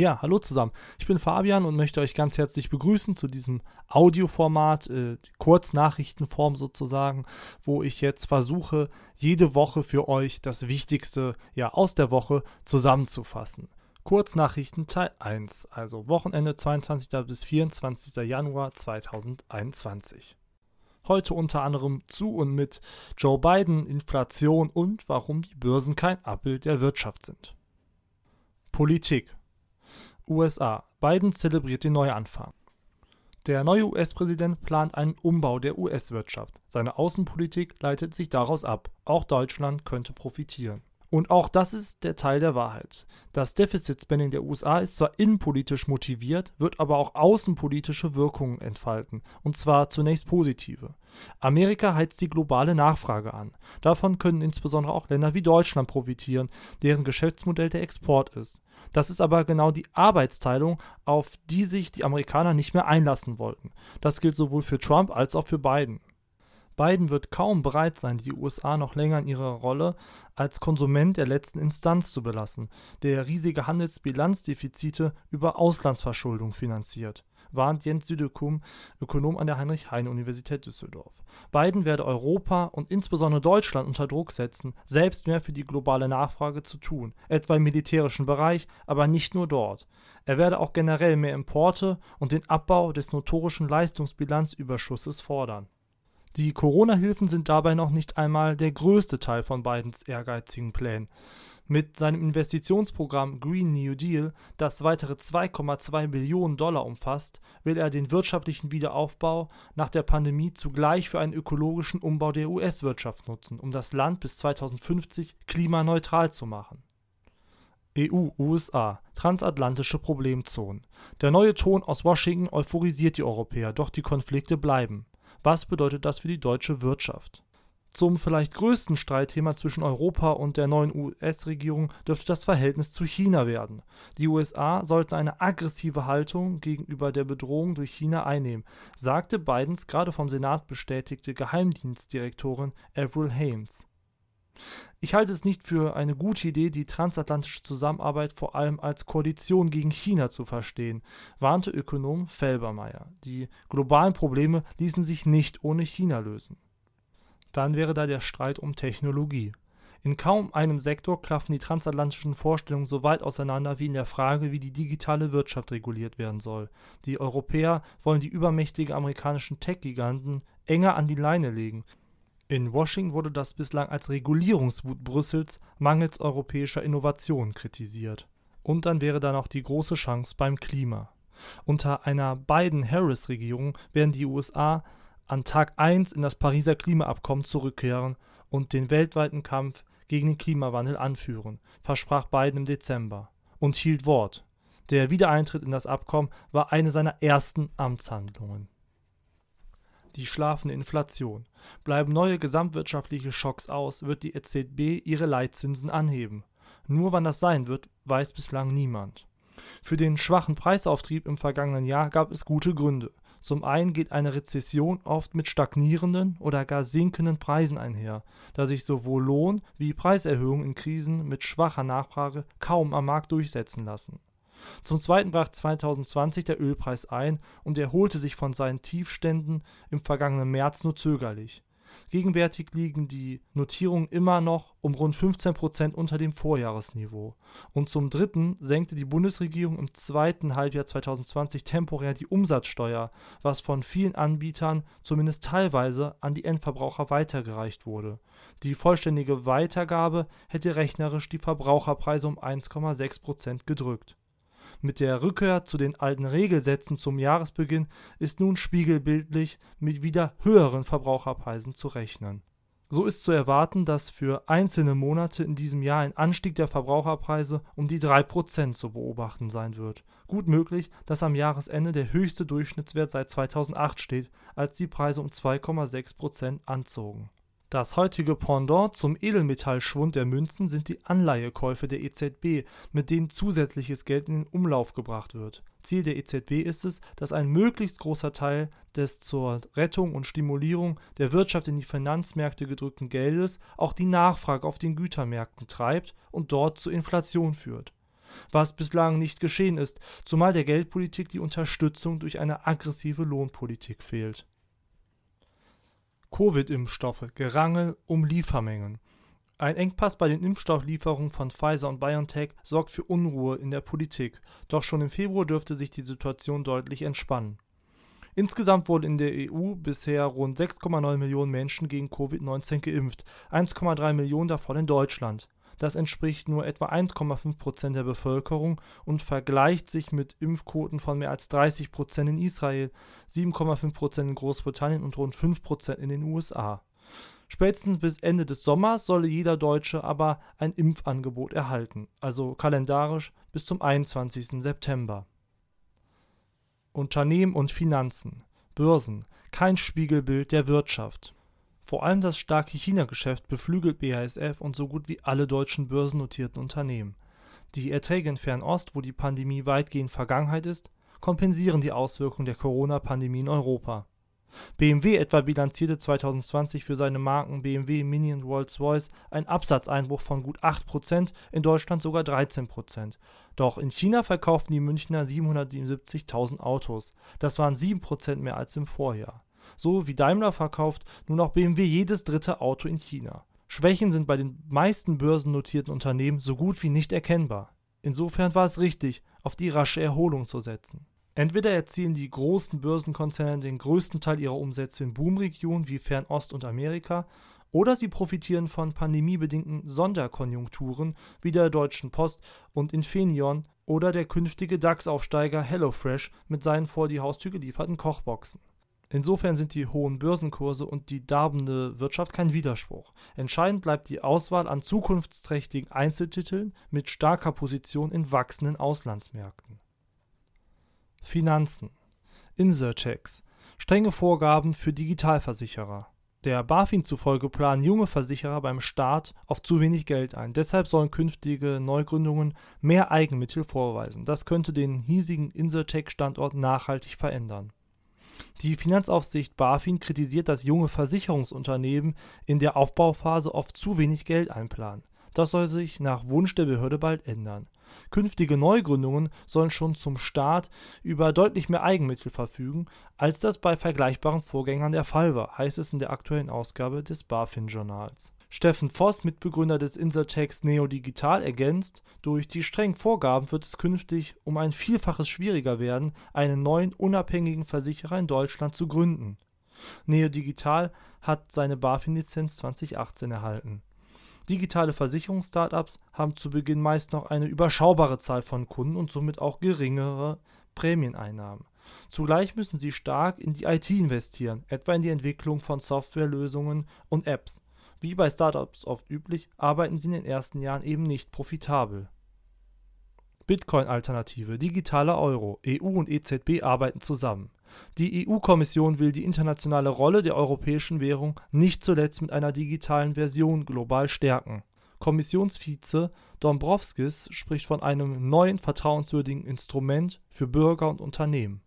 Ja, hallo zusammen. Ich bin Fabian und möchte euch ganz herzlich begrüßen zu diesem Audioformat, äh, Kurznachrichtenform sozusagen, wo ich jetzt versuche, jede Woche für euch das Wichtigste ja aus der Woche zusammenzufassen. Kurznachrichten Teil 1, also Wochenende 22. bis 24. Januar 2021. Heute unter anderem zu und mit Joe Biden, Inflation und warum die Börsen kein Abbild der Wirtschaft sind. Politik USA. Biden zelebriert den Neuanfang. Der neue US-Präsident plant einen Umbau der US-Wirtschaft. Seine Außenpolitik leitet sich daraus ab. Auch Deutschland könnte profitieren. Und auch das ist der Teil der Wahrheit. Das Deficit-Spending der USA ist zwar innenpolitisch motiviert, wird aber auch außenpolitische Wirkungen entfalten, und zwar zunächst positive. Amerika heizt die globale Nachfrage an. Davon können insbesondere auch Länder wie Deutschland profitieren, deren Geschäftsmodell der Export ist. Das ist aber genau die Arbeitsteilung, auf die sich die Amerikaner nicht mehr einlassen wollten. Das gilt sowohl für Trump als auch für Biden. Biden wird kaum bereit sein, die USA noch länger in ihrer Rolle als Konsument der letzten Instanz zu belassen, der riesige Handelsbilanzdefizite über Auslandsverschuldung finanziert warnt Jens Südekum, Ökonom an der Heinrich-Heine-Universität Düsseldorf. Biden werde Europa und insbesondere Deutschland unter Druck setzen, selbst mehr für die globale Nachfrage zu tun, etwa im militärischen Bereich, aber nicht nur dort. Er werde auch generell mehr Importe und den Abbau des notorischen Leistungsbilanzüberschusses fordern. Die Corona-Hilfen sind dabei noch nicht einmal der größte Teil von Bidens ehrgeizigen Plänen. Mit seinem Investitionsprogramm Green New Deal, das weitere 2,2 Billionen Dollar umfasst, will er den wirtschaftlichen Wiederaufbau nach der Pandemie zugleich für einen ökologischen Umbau der US-Wirtschaft nutzen, um das Land bis 2050 klimaneutral zu machen. EU-USA Transatlantische Problemzonen. Der neue Ton aus Washington euphorisiert die Europäer, doch die Konflikte bleiben. Was bedeutet das für die deutsche Wirtschaft? Zum vielleicht größten Streitthema zwischen Europa und der neuen US-Regierung dürfte das Verhältnis zu China werden. Die USA sollten eine aggressive Haltung gegenüber der Bedrohung durch China einnehmen, sagte Bidens gerade vom Senat bestätigte Geheimdienstdirektorin Avril Haines. Ich halte es nicht für eine gute Idee, die transatlantische Zusammenarbeit vor allem als Koalition gegen China zu verstehen, warnte Ökonom Felbermeier. Die globalen Probleme ließen sich nicht ohne China lösen dann wäre da der Streit um Technologie. In kaum einem Sektor klaffen die transatlantischen Vorstellungen so weit auseinander wie in der Frage, wie die digitale Wirtschaft reguliert werden soll. Die Europäer wollen die übermächtigen amerikanischen Tech-Giganten enger an die Leine legen. In Washington wurde das bislang als Regulierungswut Brüssels mangels europäischer Innovation kritisiert. Und dann wäre da noch die große Chance beim Klima. Unter einer Biden-Harris-Regierung werden die USA an Tag 1 in das Pariser Klimaabkommen zurückkehren und den weltweiten Kampf gegen den Klimawandel anführen, versprach Biden im Dezember und hielt Wort. Der Wiedereintritt in das Abkommen war eine seiner ersten Amtshandlungen. Die schlafende Inflation. Bleiben neue gesamtwirtschaftliche Schocks aus, wird die EZB ihre Leitzinsen anheben. Nur wann das sein wird, weiß bislang niemand. Für den schwachen Preisauftrieb im vergangenen Jahr gab es gute Gründe. Zum einen geht eine Rezession oft mit stagnierenden oder gar sinkenden Preisen einher, da sich sowohl Lohn- wie Preiserhöhungen in Krisen mit schwacher Nachfrage kaum am Markt durchsetzen lassen. Zum zweiten brach 2020 der Ölpreis ein und erholte sich von seinen Tiefständen im vergangenen März nur zögerlich. Gegenwärtig liegen die Notierungen immer noch um rund 15 Prozent unter dem Vorjahresniveau. Und zum Dritten senkte die Bundesregierung im zweiten Halbjahr 2020 temporär die Umsatzsteuer, was von vielen Anbietern zumindest teilweise an die Endverbraucher weitergereicht wurde. Die vollständige Weitergabe hätte rechnerisch die Verbraucherpreise um 1,6 Prozent gedrückt mit der Rückkehr zu den alten Regelsätzen zum Jahresbeginn ist nun spiegelbildlich mit wieder höheren Verbraucherpreisen zu rechnen. So ist zu erwarten, dass für einzelne Monate in diesem Jahr ein Anstieg der Verbraucherpreise um die 3% zu beobachten sein wird. Gut möglich, dass am Jahresende der höchste Durchschnittswert seit 2008 steht, als die Preise um 2,6% anzogen das heutige Pendant zum Edelmetallschwund der Münzen sind die Anleihekäufe der EZB, mit denen zusätzliches Geld in den Umlauf gebracht wird. Ziel der EZB ist es, dass ein möglichst großer Teil des zur Rettung und Stimulierung der Wirtschaft in die Finanzmärkte gedrückten Geldes auch die Nachfrage auf den Gütermärkten treibt und dort zur Inflation führt. was bislang nicht geschehen ist, zumal der Geldpolitik die Unterstützung durch eine aggressive Lohnpolitik fehlt. Covid-Impfstoffe, Gerangel um Liefermengen. Ein Engpass bei den Impfstofflieferungen von Pfizer und BioNTech sorgt für Unruhe in der Politik, doch schon im Februar dürfte sich die Situation deutlich entspannen. Insgesamt wurden in der EU bisher rund 6,9 Millionen Menschen gegen Covid-19 geimpft, 1,3 Millionen davon in Deutschland. Das entspricht nur etwa 1,5 Prozent der Bevölkerung und vergleicht sich mit Impfquoten von mehr als 30 Prozent in Israel, 7,5 Prozent in Großbritannien und rund 5 Prozent in den USA. Spätestens bis Ende des Sommers solle jeder Deutsche aber ein Impfangebot erhalten, also kalendarisch bis zum 21. September. Unternehmen und Finanzen, Börsen, kein Spiegelbild der Wirtschaft. Vor allem das starke China-Geschäft beflügelt BASF und so gut wie alle deutschen börsennotierten Unternehmen. Die Erträge in Fernost, wo die Pandemie weitgehend Vergangenheit ist, kompensieren die Auswirkungen der Corona-Pandemie in Europa. BMW etwa bilanzierte 2020 für seine Marken BMW, Mini und Rolls-Royce einen Absatzeinbruch von gut 8%, in Deutschland sogar 13%. Doch in China verkauften die Münchner 777.000 Autos. Das waren 7% mehr als im Vorjahr. So wie Daimler verkauft nun auch BMW jedes dritte Auto in China. Schwächen sind bei den meisten börsennotierten Unternehmen so gut wie nicht erkennbar. Insofern war es richtig, auf die rasche Erholung zu setzen. Entweder erzielen die großen Börsenkonzerne den größten Teil ihrer Umsätze in Boomregionen wie Fernost und Amerika, oder sie profitieren von pandemiebedingten Sonderkonjunkturen wie der Deutschen Post und Infineon oder der künftige DAX-Aufsteiger HelloFresh mit seinen vor die Haustür gelieferten Kochboxen. Insofern sind die hohen Börsenkurse und die darbende Wirtschaft kein Widerspruch. Entscheidend bleibt die Auswahl an zukunftsträchtigen Einzeltiteln mit starker Position in wachsenden Auslandsmärkten. Finanzen. Insurtex. Strenge Vorgaben für Digitalversicherer. Der BaFin zufolge planen junge Versicherer beim Staat auf zu wenig Geld ein. Deshalb sollen künftige Neugründungen mehr Eigenmittel vorweisen. Das könnte den hiesigen Insurtech-Standort nachhaltig verändern. Die Finanzaufsicht BaFin kritisiert, dass junge Versicherungsunternehmen in der Aufbauphase oft zu wenig Geld einplanen. Das soll sich nach Wunsch der Behörde bald ändern. Künftige Neugründungen sollen schon zum Start über deutlich mehr Eigenmittel verfügen, als das bei vergleichbaren Vorgängern der Fall war, heißt es in der aktuellen Ausgabe des BaFin-Journals. Steffen Voss, Mitbegründer des Insertex Neo Digital, ergänzt, durch die strengen Vorgaben wird es künftig um ein Vielfaches schwieriger werden, einen neuen unabhängigen Versicherer in Deutschland zu gründen. Neo Digital hat seine BaFin-Lizenz 2018 erhalten. Digitale Versicherungs-Startups haben zu Beginn meist noch eine überschaubare Zahl von Kunden und somit auch geringere Prämieneinnahmen. Zugleich müssen sie stark in die IT investieren, etwa in die Entwicklung von Softwarelösungen und Apps. Wie bei Startups oft üblich, arbeiten sie in den ersten Jahren eben nicht profitabel. Bitcoin-Alternative, digitaler Euro, EU und EZB arbeiten zusammen. Die EU-Kommission will die internationale Rolle der europäischen Währung nicht zuletzt mit einer digitalen Version global stärken. Kommissionsvize Dombrovskis spricht von einem neuen vertrauenswürdigen Instrument für Bürger und Unternehmen